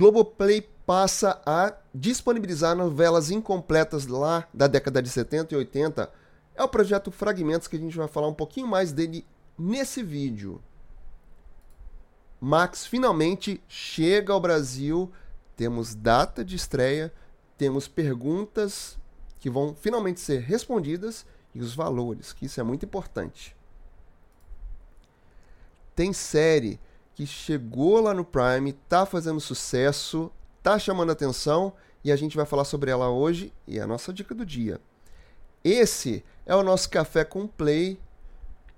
Globoplay passa a disponibilizar novelas incompletas lá da década de 70 e 80. É o projeto Fragmentos que a gente vai falar um pouquinho mais dele nesse vídeo. Max finalmente chega ao Brasil. Temos data de estreia, temos perguntas que vão finalmente ser respondidas e os valores, que isso é muito importante. Tem série que chegou lá no Prime, tá fazendo sucesso, tá chamando atenção e a gente vai falar sobre ela hoje e é a nossa dica do dia. Esse é o nosso café com play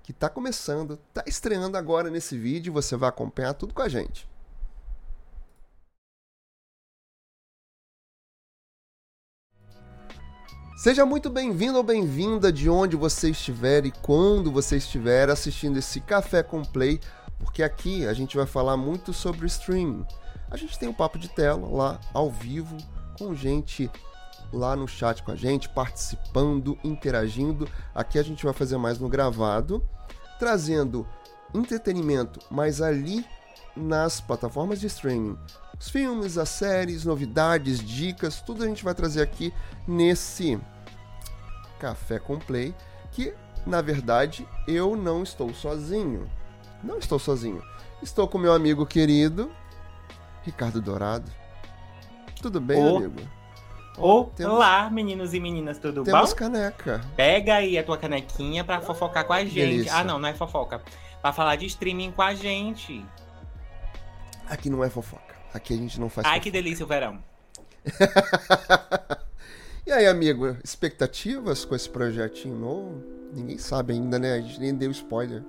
que está começando, está estreando agora nesse vídeo. Você vai acompanhar tudo com a gente. Seja muito bem-vindo ou bem-vinda de onde você estiver e quando você estiver assistindo esse Café com Play, porque aqui a gente vai falar muito sobre streaming. A gente tem um papo de tela lá ao vivo com gente lá no chat com a gente, participando, interagindo. Aqui a gente vai fazer mais no gravado, trazendo entretenimento, mas ali nas plataformas de streaming. Os filmes, as séries, novidades, dicas, tudo a gente vai trazer aqui nesse Café com Play, que na verdade eu não estou sozinho. Não estou sozinho. Estou com meu amigo querido Ricardo Dourado. Tudo bem, oh. amigo? Oh, temos... Olá, meninos e meninas, tudo temos bom? Temos caneca. Pega aí a tua canequinha pra fofocar com a gente. Delícia. Ah, não, não é fofoca. Pra falar de streaming com a gente. Aqui não é fofoca. Aqui a gente não faz Ai, fofoca. que delícia o verão. e aí, amigo, expectativas com esse projetinho novo? Ninguém sabe ainda, né? A gente nem deu spoiler.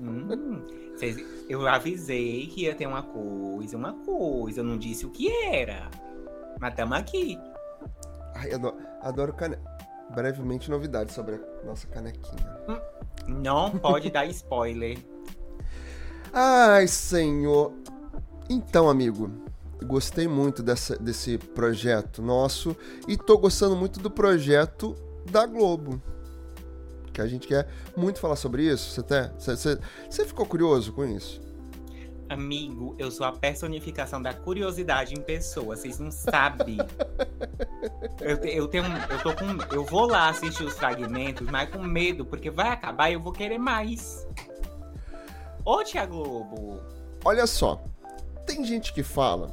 Hum, eu avisei que ia ter uma coisa, uma coisa. Eu não disse o que era. Mas estamos aqui. Ai, adoro, adoro cane... Brevemente novidades sobre a nossa canequinha. Hum, não pode dar spoiler. Ai, senhor. Então, amigo, gostei muito dessa, desse projeto nosso e tô gostando muito do projeto da Globo. Que a gente quer muito falar sobre isso. Você, tá, você, você, você ficou curioso com isso? Amigo, eu sou a personificação da curiosidade em pessoa, vocês não sabem. eu, eu tenho. Eu tô com. Eu vou lá assistir os fragmentos, mas com medo, porque vai acabar e eu vou querer mais. Ô, Tia Globo! Olha só, tem gente que fala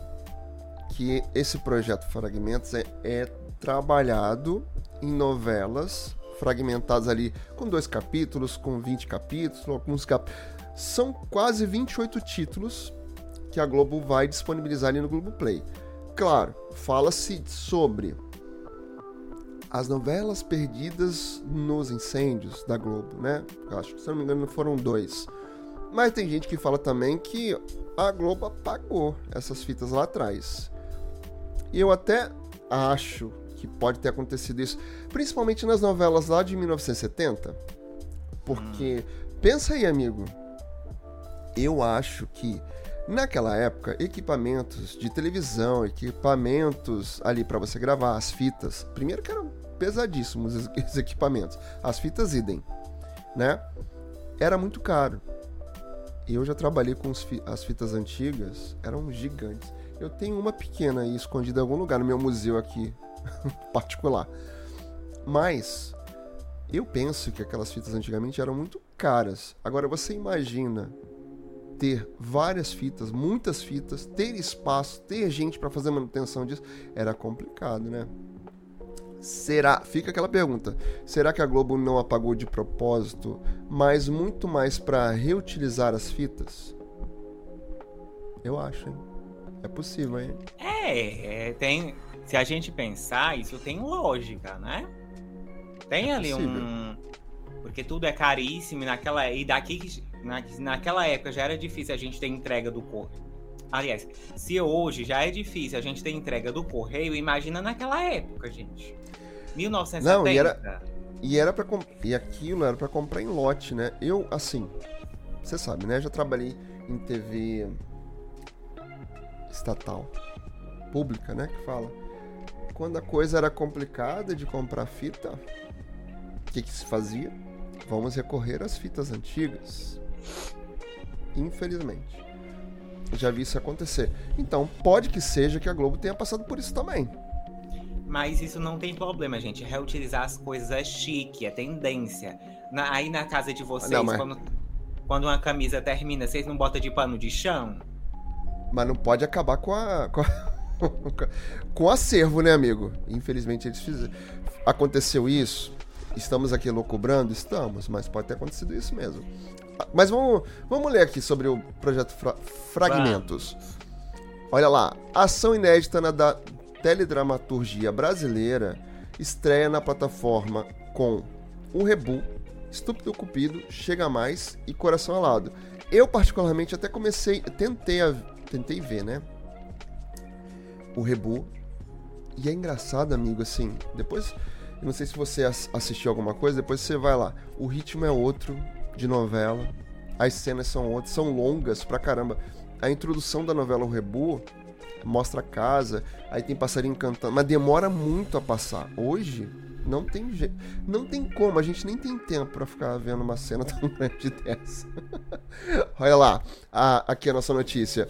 que esse projeto Fragmentos é, é trabalhado em novelas fragmentadas ali com dois capítulos, com 20 capítulos, alguns capítulos são quase 28 títulos que a Globo vai disponibilizar ali no Globoplay. Claro, fala-se sobre as novelas perdidas nos incêndios da Globo, né? Acho que, se não me engano, foram dois. Mas tem gente que fala também que a Globo apagou essas fitas lá atrás. E eu até acho que pode ter acontecido isso, principalmente nas novelas lá de 1970. Porque, hum. pensa aí, amigo, eu acho que naquela época equipamentos de televisão, equipamentos ali para você gravar as fitas, primeiro que eram pesadíssimos esses equipamentos, as fitas idem, né? Era muito caro. Eu já trabalhei com as fitas antigas, eram gigantes. Eu tenho uma pequena aí escondida em algum lugar no meu museu aqui particular. Mas eu penso que aquelas fitas antigamente eram muito caras. Agora você imagina ter várias fitas, muitas fitas, ter espaço, ter gente para fazer manutenção disso, era complicado, né? Será? Fica aquela pergunta. Será que a Globo não apagou de propósito, mas muito mais para reutilizar as fitas? Eu acho, hein? É possível, hein? É, é, tem. Se a gente pensar, isso tem lógica, né? Tem é ali um. Porque tudo é caríssimo e naquela. E daqui na, naquela época já era difícil a gente ter entrega do correio. Aliás, se hoje já é difícil a gente ter entrega do correio, imagina naquela época, gente. 1970. Não, e era, e era para e aquilo era para comprar em lote, né? Eu, assim, você sabe, né? Já trabalhei em TV estatal, pública, né? Que fala. Quando a coisa era complicada de comprar fita, o que, que se fazia? Vamos recorrer às fitas antigas. Infelizmente. Já vi isso acontecer. Então, pode que seja que a Globo tenha passado por isso também. Mas isso não tem problema, gente. Reutilizar as coisas é chique, é tendência. Na, aí na casa de vocês, não, mas... quando, quando uma camisa termina, vocês não botam de pano de chão? Mas não pode acabar com a. Com, a, com o acervo, né, amigo? Infelizmente eles fizeram. Aconteceu isso? Estamos aqui loucubrando? Estamos, mas pode ter acontecido isso mesmo. Mas vamos, vamos ler aqui sobre o projeto Fra Fragmentos. Olha lá, ação inédita na da teledramaturgia brasileira estreia na plataforma com o Rebu, Estúpido Cupido, Chega Mais e Coração Alado. Eu, particularmente, até comecei, tentei, a, tentei ver, né? O Rebu. E é engraçado, amigo, assim. Depois, eu não sei se você assistiu alguma coisa, depois você vai lá. O ritmo é outro de novela. As cenas são outras, são longas pra caramba. A introdução da novela O Rebu mostra a casa, aí tem passarinho cantando, mas demora muito a passar. Hoje, não tem jeito. Não tem como, a gente nem tem tempo para ficar vendo uma cena tão grande dessa. Olha lá, a, aqui a nossa notícia.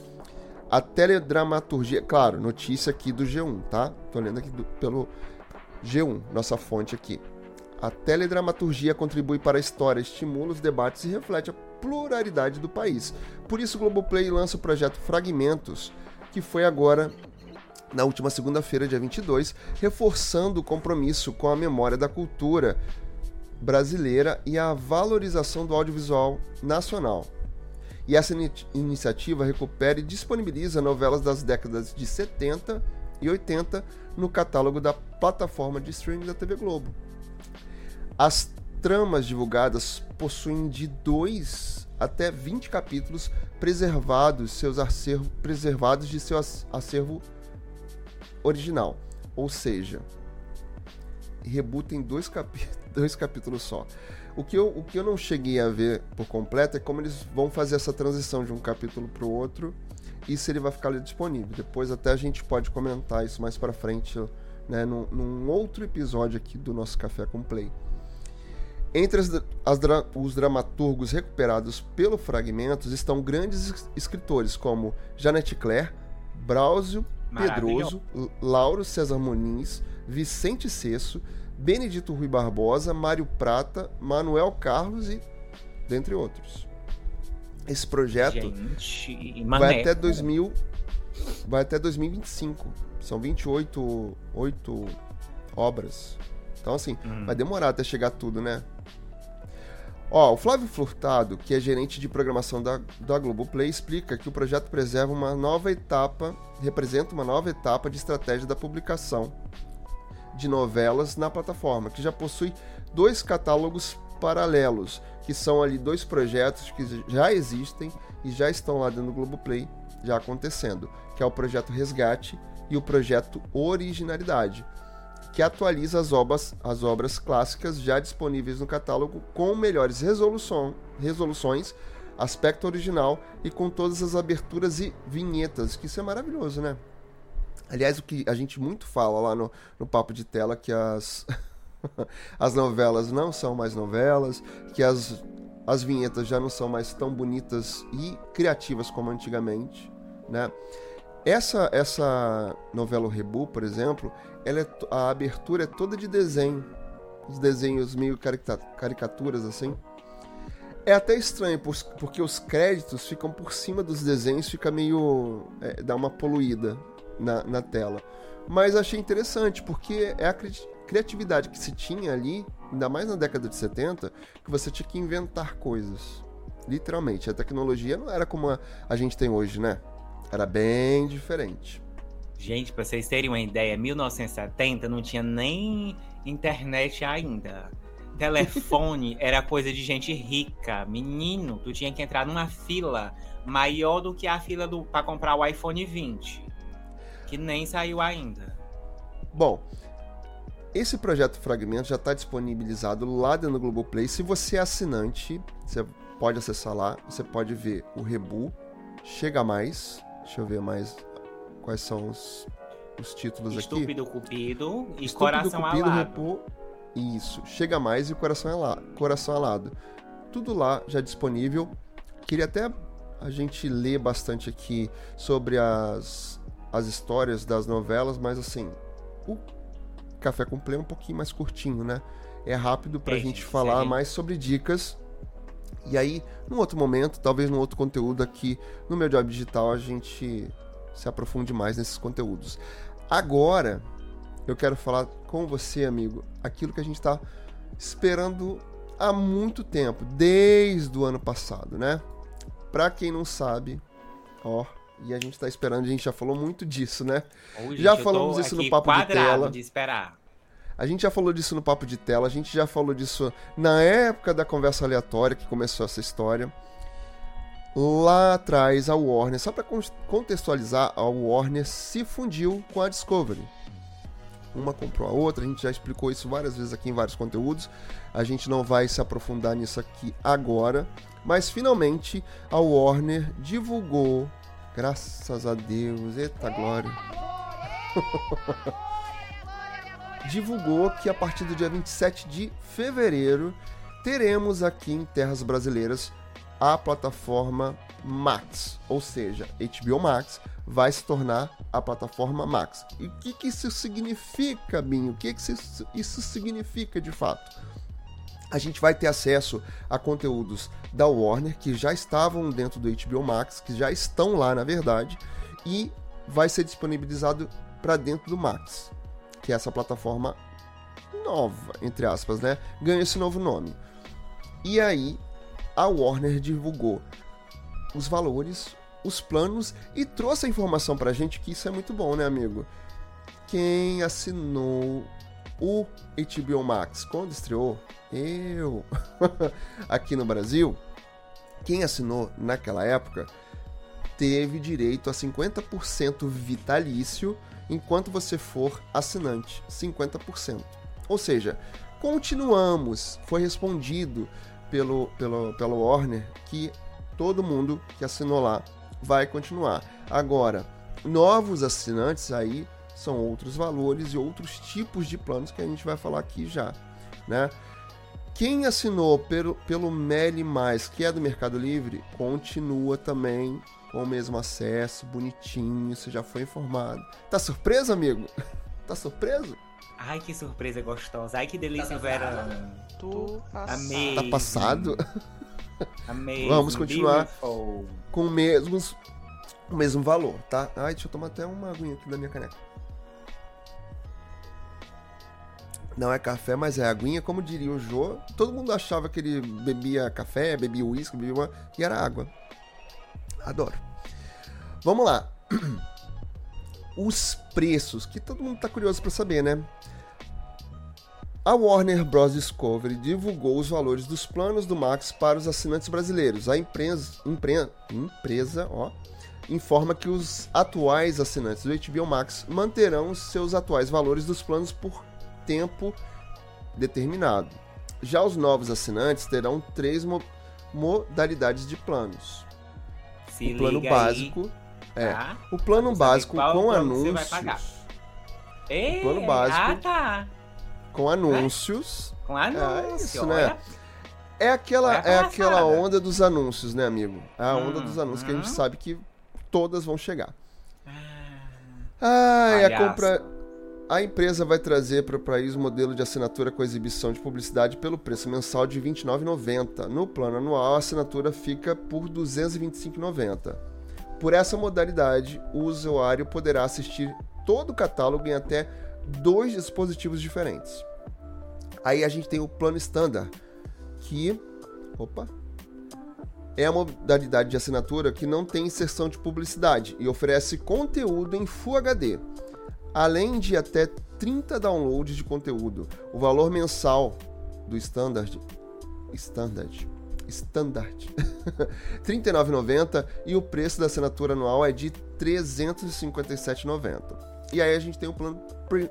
A teledramaturgia, claro, notícia aqui do G1, tá? Tô lendo aqui do, pelo G1, nossa fonte aqui. A teledramaturgia contribui para a história, estimula os debates e reflete a pluralidade do país. Por isso, o Globoplay lança o projeto Fragmentos, que foi agora na última segunda-feira, dia 22, reforçando o compromisso com a memória da cultura brasileira e a valorização do audiovisual nacional. E essa in iniciativa recupera e disponibiliza novelas das décadas de 70 e 80 no catálogo da plataforma de streaming da TV Globo. As tramas divulgadas possuem de 2 até 20 capítulos preservados, seus acervo, preservados de seu acervo original. Ou seja, Reboot tem dois, capi dois capítulos só. O que, eu, o que eu não cheguei a ver por completo é como eles vão fazer essa transição de um capítulo para o outro e se ele vai ficar ali disponível. Depois até a gente pode comentar isso mais para frente, né, num, num, outro episódio aqui do nosso Café com Play. Entre as, as, os dramaturgos recuperados pelo Fragmentos estão grandes escritores como Janet Clare, Braulio Pedroso, Lauro César Muniz, Vicente Cesso, Benedito Rui Barbosa, Mário Prata, Manuel Carlos e dentre outros. Esse projeto Gente, vai até 2000 vai até 2025. São 28 8 obras. Então assim, hum. vai demorar até chegar tudo, né? Ó, o Flávio Furtado, que é gerente de programação da, da Globoplay, explica que o projeto preserva uma nova etapa, representa uma nova etapa de estratégia da publicação de novelas na plataforma, que já possui dois catálogos paralelos, que são ali dois projetos que já existem e já estão lá dentro do Globoplay, já acontecendo, que é o projeto Resgate e o projeto Originalidade que atualiza as obras, as obras clássicas já disponíveis no catálogo com melhores resolução, resoluções, aspecto original e com todas as aberturas e vinhetas, que isso é maravilhoso, né? Aliás, o que a gente muito fala lá no, no papo de tela que as as novelas não são mais novelas, que as, as vinhetas já não são mais tão bonitas e criativas como antigamente, né? Essa, essa novela o Rebu, por exemplo, ela é, a abertura é toda de desenho. Os desenhos meio caricaturas assim. É até estranho, porque os créditos ficam por cima dos desenhos, fica meio. É, dá uma poluída na, na tela. Mas achei interessante, porque é a criatividade que se tinha ali, ainda mais na década de 70, que você tinha que inventar coisas. Literalmente. A tecnologia não era como a, a gente tem hoje, né? Era bem diferente. Gente, pra vocês terem uma ideia, 1970 não tinha nem internet ainda. Telefone era coisa de gente rica. Menino, tu tinha que entrar numa fila maior do que a fila do para comprar o iPhone 20, que nem saiu ainda. Bom, esse projeto Fragmento já está disponibilizado lá dentro do Globoplay. Se você é assinante, você pode acessar lá, você pode ver o Rebu, Chega Mais, Deixa eu ver mais quais são os, os títulos Estúpido aqui. Cupido e Estúpido Coração Cupido, Alado. Repô, isso, Chega Mais e Coração Alado. Coração Alado. Tudo lá já disponível. Queria até A gente lê bastante aqui sobre as, as histórias das novelas, mas assim, o Café com Play é um pouquinho mais curtinho, né? É rápido pra é, gente falar mais sobre dicas. E aí, num outro momento, talvez num outro conteúdo aqui no meu job digital, a gente se aprofunde mais nesses conteúdos. Agora, eu quero falar com você, amigo, aquilo que a gente está esperando há muito tempo, desde o ano passado, né? Pra quem não sabe, ó, e a gente está esperando, a gente já falou muito disso, né? já falamos isso no papo de tela. De esperar. A gente já falou disso no papo de tela, a gente já falou disso na época da conversa aleatória que começou essa história. Lá atrás, a Warner, só para contextualizar, a Warner se fundiu com a Discovery. Uma comprou a outra, a gente já explicou isso várias vezes aqui em vários conteúdos. A gente não vai se aprofundar nisso aqui agora, mas finalmente a Warner divulgou, graças a Deus, eita glória. divulgou que a partir do dia 27 de fevereiro teremos aqui em terras brasileiras a plataforma Max, ou seja, HBO Max vai se tornar a plataforma Max. E o que, que isso significa, Binho? O que, que isso, isso significa de fato? A gente vai ter acesso a conteúdos da Warner que já estavam dentro do HBO Max, que já estão lá na verdade, e vai ser disponibilizado para dentro do Max, que é essa plataforma nova, entre aspas, né? Ganha esse novo nome. E aí a Warner divulgou os valores, os planos e trouxe a informação pra gente que isso é muito bom, né, amigo? Quem assinou o HBO Max quando estreou, eu, aqui no Brasil, quem assinou naquela época teve direito a 50% vitalício enquanto você for assinante, 50%. Ou seja, continuamos, foi respondido pelo, pelo, pelo Warner que todo mundo que assinou lá vai continuar. Agora, novos assinantes aí são outros valores e outros tipos de planos que a gente vai falar aqui já, né? Quem assinou pelo, pelo Meli Mais, que é do Mercado Livre, continua também com o mesmo acesso, bonitinho, você já foi informado. Tá surpreso, amigo? Tá surpreso? Ai, que surpresa gostosa. Ai, que delícia tá o verão. Tô Amei. Tá passado? Amei. Vamos continuar beautiful. com o mesmo, o mesmo valor, tá? Ai, deixa eu tomar até uma aguinha aqui da minha caneca. Não é café, mas é aguinha, como diria o Jô. Todo mundo achava que ele bebia café, bebia uísque, bebia uma... e era água. Adoro. Vamos lá. Os preços, que todo mundo tá curioso para saber, né? A Warner Bros. Discovery divulgou os valores dos planos do Max para os assinantes brasileiros. A empresa, empre, empresa ó, informa que os atuais assinantes do HBO Max manterão seus atuais valores dos planos por tempo determinado. Já os novos assinantes terão três mo modalidades de planos. Se o plano básico aí, é tá? o plano básico com anúncios. Ei, o plano básico ah, tá. com anúncios. Com anúncios, é isso, né? É aquela, é aquela onda dos anúncios, né, amigo? É a onda hum, dos anúncios hum. que a gente hum. sabe que todas vão chegar. Ah, a compra a empresa vai trazer para o país o modelo de assinatura com exibição de publicidade pelo preço mensal de R$ 29,90. No plano anual, a assinatura fica por R$ 225,90. Por essa modalidade, o usuário poderá assistir todo o catálogo em até dois dispositivos diferentes. Aí a gente tem o plano standard, que opa, é a modalidade de assinatura que não tem inserção de publicidade e oferece conteúdo em Full HD além de até 30 downloads de conteúdo. O valor mensal do Standard Standard Standard R$ 39,90 e o preço da assinatura anual é de R$ 357,90. E aí a gente tem o plano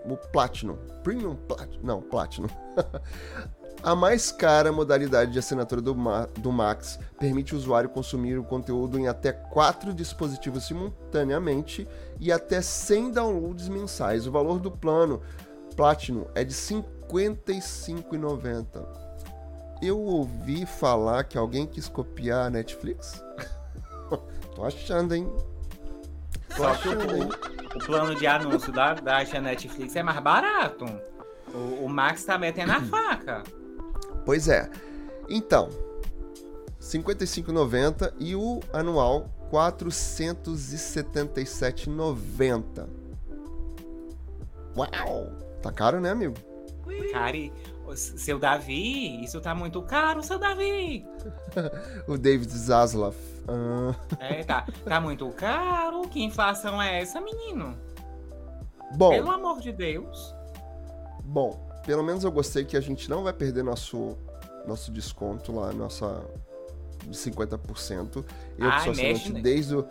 o Platinum, Premium Platinum, não, Platinum. A mais cara modalidade de assinatura do, Ma do Max permite o usuário consumir o conteúdo em até quatro dispositivos simultaneamente e até 100 downloads mensais. O valor do plano Platinum é de R$ 55,90. Eu ouvi falar que alguém quis copiar a Netflix? Tô achando, hein? Tô achando, o, o, plano de anúncio da, da Netflix é mais barato. O, o Max tá metendo a faca. Pois é. Então, 55,90 e o anual 477,90. Uau! Tá caro, né, amigo? Cari, seu Davi, isso tá muito caro, seu Davi. o David Zaslav. Ah. É, tá, tá muito caro. Que inflação é essa, menino? Bom. Pelo amor de Deus. Bom, pelo menos eu gostei que a gente não vai perder nosso, nosso desconto lá, nossa de 50%. Eu que sou assinante desde o.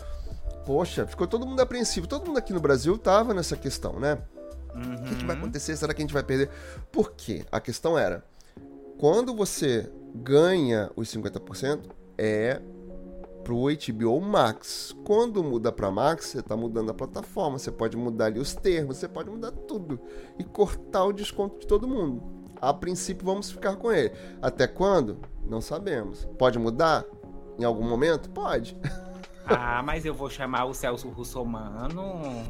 Poxa, ficou todo mundo apreensivo. Todo mundo aqui no Brasil tava nessa questão, né? Uhum. O que, que, vai uhum. acontecer? Será que a gente vai perder? Por quê? A questão era: quando você ganha os 50%, é pro HBO Max. Quando muda para Max, você está mudando a plataforma, você pode mudar ali os termos, você pode mudar tudo e cortar o desconto de todo mundo. A princípio, vamos ficar com ele. Até quando? Não sabemos. Pode mudar? Em algum momento? Pode. Ah, mas eu vou chamar o Celso Russomano.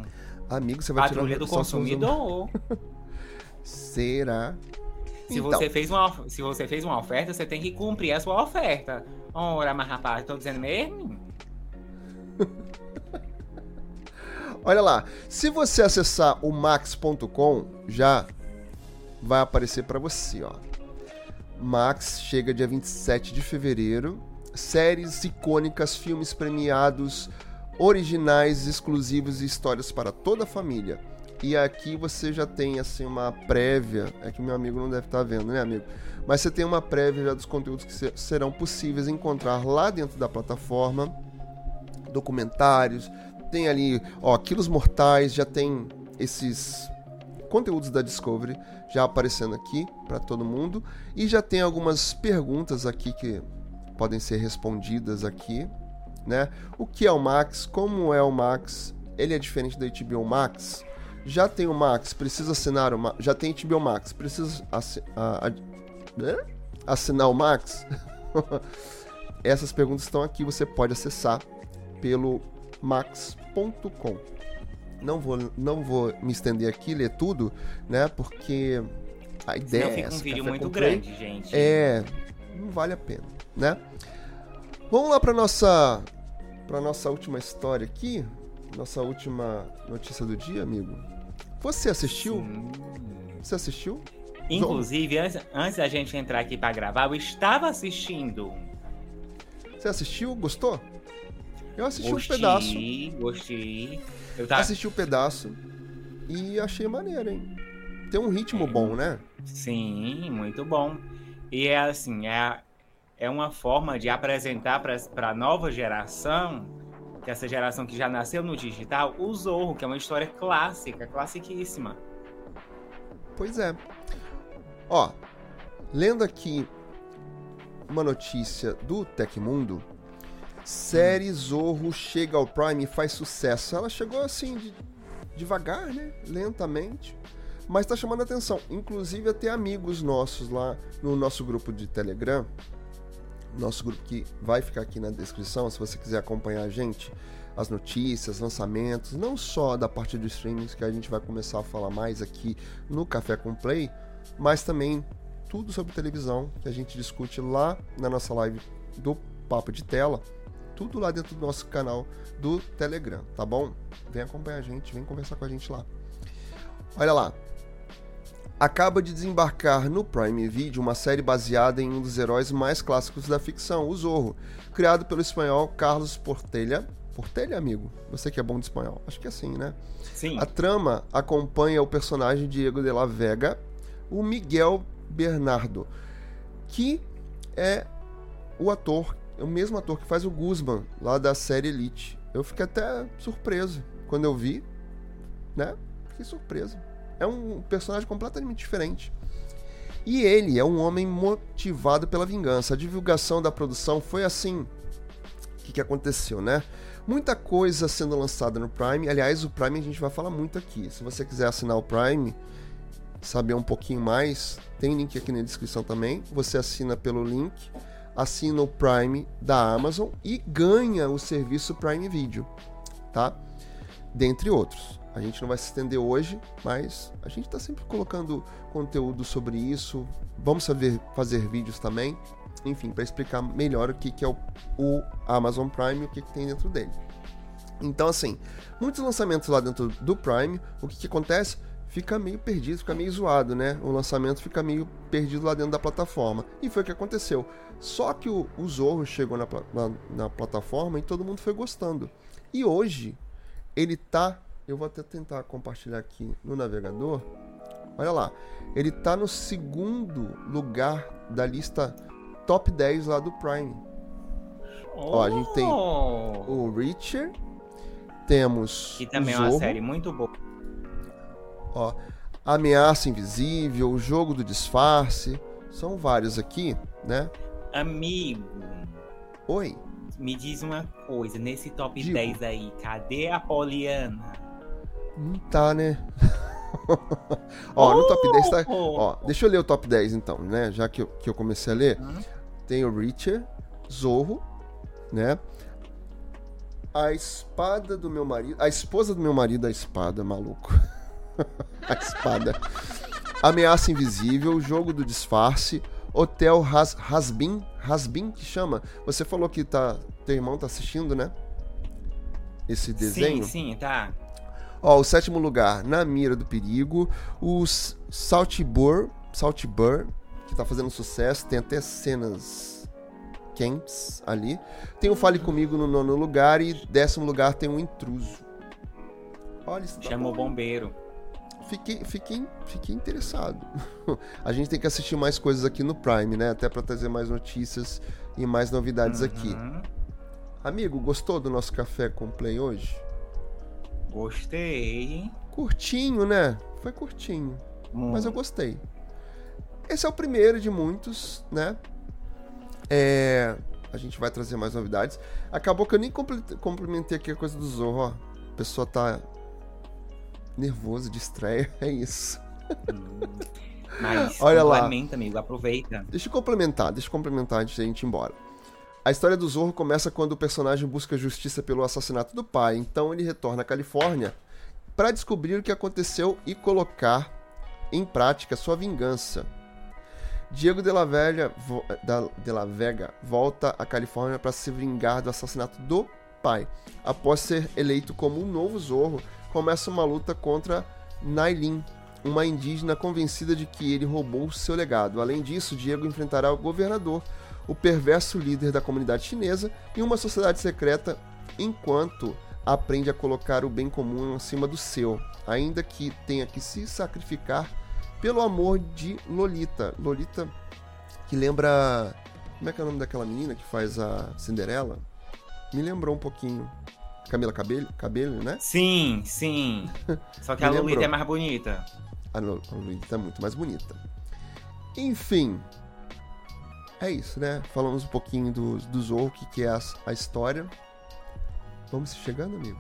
Amigo, você vai Patrulha tirar do consumidor. Será? Se, então. você fez uma, se você fez uma oferta, você tem que cumprir a sua oferta. Ora, mas rapaz, tô dizendo mesmo? Olha lá, se você acessar o max.com, já vai aparecer para você, ó. Max chega dia 27 de fevereiro. Séries icônicas, filmes premiados, originais, exclusivos e histórias para toda a família. E aqui você já tem assim uma prévia, é que meu amigo não deve estar tá vendo, né, amigo? Mas você tem uma prévia já dos conteúdos que serão possíveis encontrar lá dentro da plataforma, documentários, tem ali, ó, Quilos Mortais, já tem esses conteúdos da Discovery já aparecendo aqui para todo mundo e já tem algumas perguntas aqui que podem ser respondidas aqui, né? O que é o Max? Como é o Max? Ele é diferente da HBO Max? Já tem o Max, precisa assinar o Max. Já tem HBO Max, precisa assi a, a, né? assinar o Max? Essas perguntas estão aqui, você pode acessar pelo max.com. Não vou, não vou me estender aqui, ler tudo, né? Porque a ideia Senão é fica um vídeo muito grande, gente. É, não vale a pena, né? Vamos lá para nossa para nossa última história aqui, nossa última notícia do dia, amigo. Você assistiu? Sim. Você assistiu? Inclusive, antes, antes da gente entrar aqui para gravar, eu estava assistindo. Você assistiu? Gostou? Eu assisti gostei, um pedaço. Gostei. Eu tava... assisti um pedaço e achei maneiro, hein? Tem um ritmo é, bom, né? Sim, muito bom. E é assim, é, é uma forma de apresentar para a nova geração, essa geração que já nasceu no digital, o Zorro, que é uma história clássica, classiquíssima. Pois é. Ó, lendo aqui uma notícia do Tecmundo, série Zorro chega ao Prime e faz sucesso. Ela chegou assim de, devagar, né? Lentamente, mas tá chamando atenção. Inclusive até amigos nossos lá no nosso grupo de Telegram nosso grupo que vai ficar aqui na descrição, se você quiser acompanhar a gente, as notícias, lançamentos, não só da parte do streaming que a gente vai começar a falar mais aqui no Café com Play, mas também tudo sobre televisão que a gente discute lá na nossa live do Papo de Tela, tudo lá dentro do nosso canal do Telegram, tá bom? Vem acompanhar a gente, vem conversar com a gente lá. Olha lá, acaba de desembarcar no Prime Video uma série baseada em um dos heróis mais clássicos da ficção, o Zorro, criado pelo espanhol Carlos Portelha. Portelha, amigo? Você que é bom de espanhol. Acho que é assim, né? Sim. A trama acompanha o personagem Diego de la Vega, o Miguel Bernardo, que é o ator, é o mesmo ator que faz o Guzman lá da série Elite. Eu fiquei até surpreso quando eu vi, né? Fiquei surpreso é um personagem completamente diferente. E ele é um homem motivado pela vingança. A divulgação da produção foi assim. O que, que aconteceu, né? Muita coisa sendo lançada no Prime. Aliás, o Prime a gente vai falar muito aqui. Se você quiser assinar o Prime, saber um pouquinho mais, tem link aqui na descrição também. Você assina pelo link. assina o Prime da Amazon e ganha o serviço Prime Video, tá? Dentre outros. A gente não vai se estender hoje, mas a gente está sempre colocando conteúdo sobre isso. Vamos saber fazer vídeos também, enfim, para explicar melhor o que, que é o, o Amazon Prime e o que, que tem dentro dele. Então, assim, muitos lançamentos lá dentro do Prime, o que, que acontece? Fica meio perdido, fica meio zoado, né? O lançamento fica meio perdido lá dentro da plataforma. E foi o que aconteceu. Só que o, o Zorro chegou na, na, na plataforma e todo mundo foi gostando. E hoje, ele tá eu vou até tentar compartilhar aqui no navegador. Olha lá. Ele tá no segundo lugar da lista top 10 lá do Prime. Oh. Ó, a gente tem oh! o Richard, temos. Que também é uma série muito boa. Ó, Ameaça Invisível, o Jogo do Disfarce. São vários aqui, né? Amigo. Oi. Me diz uma coisa, nesse top Digo. 10 aí, cadê a Poliana? Não tá, né? ó, no top 10 tá. Ó, deixa eu ler o top 10 então, né? Já que eu, que eu comecei a ler. Uhum. Tem o Richard, Zorro, né? A espada do meu marido. A esposa do meu marido, a espada, maluco. a espada. Ameaça Invisível, Jogo do Disfarce, Hotel Has, Hasbin. Hasbin que chama? Você falou que tá. Teu irmão tá assistindo, né? Esse desenho? Sim, sim, tá. Ó, o sétimo lugar, Na Mira do Perigo. O Saltibur, Saltibur, que tá fazendo sucesso, tem até cenas quentes ali. Tem o Fale Comigo no nono lugar e décimo lugar tem o Intruso. Olha isso. Tá Chamou o bombeiro. Fiquei, fiquei, fiquei interessado. A gente tem que assistir mais coisas aqui no Prime, né? Até para trazer mais notícias e mais novidades uhum. aqui. Amigo, gostou do nosso café com play hoje? Gostei. Curtinho, né? Foi curtinho. Hum. Mas eu gostei. Esse é o primeiro de muitos, né? É... A gente vai trazer mais novidades. Acabou que eu nem cumprimentei aqui a coisa do Zorro, ó. A pessoa tá nervosa de estreia, é isso. Hum. Mas Olha complementa, lá. amigo, aproveita. Deixa eu complementar, deixa eu complementar antes da gente ir embora. A história do Zorro começa quando o personagem busca justiça pelo assassinato do pai, então ele retorna à Califórnia para descobrir o que aconteceu e colocar em prática sua vingança. Diego de la, Vega, de la Vega volta à Califórnia para se vingar do assassinato do pai. Após ser eleito como um novo Zorro, começa uma luta contra Nailin, uma indígena convencida de que ele roubou seu legado. Além disso, Diego enfrentará o governador, o perverso líder da comunidade chinesa em uma sociedade secreta enquanto aprende a colocar o bem comum acima do seu, ainda que tenha que se sacrificar pelo amor de Lolita. Lolita que lembra. Como é que é o nome daquela menina que faz a Cinderela? Me lembrou um pouquinho. Camila Cabello, Cabello né? Sim, sim. Só que a Lolita é mais bonita. A Lolita é muito mais bonita. Enfim, é isso, né? Falamos um pouquinho do, do Zorro, o que, é a, a história. Vamos chegando, amigo?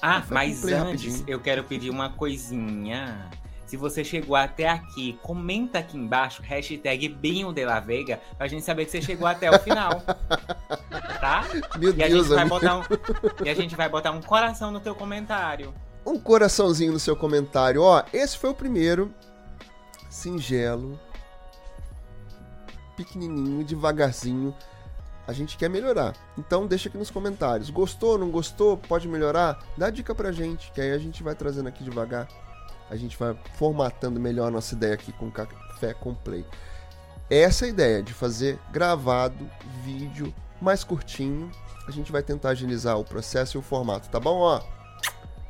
Ah, mas antes rapidinho. eu quero pedir uma coisinha. Se você chegou até aqui, comenta aqui embaixo, hashtag Binho de la Vega, pra gente saber que você chegou até o final. tá? Meu e Deus, a gente vai botar um, E a gente vai botar um coração no teu comentário. Um coraçãozinho no seu comentário. Ó, esse foi o primeiro. Singelo pequenininho, devagarzinho. A gente quer melhorar. Então deixa aqui nos comentários. Gostou, não gostou? Pode melhorar? Dá dica pra gente, que aí a gente vai trazendo aqui devagar. A gente vai formatando melhor a nossa ideia aqui com Café com Play. Essa é ideia de fazer gravado, vídeo mais curtinho. A gente vai tentar agilizar o processo e o formato, tá bom? Ó,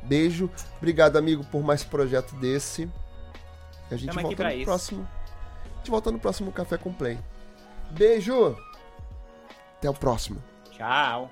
beijo. Obrigado, amigo, por mais projeto desse. A gente Tamo volta no isso. próximo. A gente volta no próximo Café com Play. Beijo! Até o próximo. Tchau.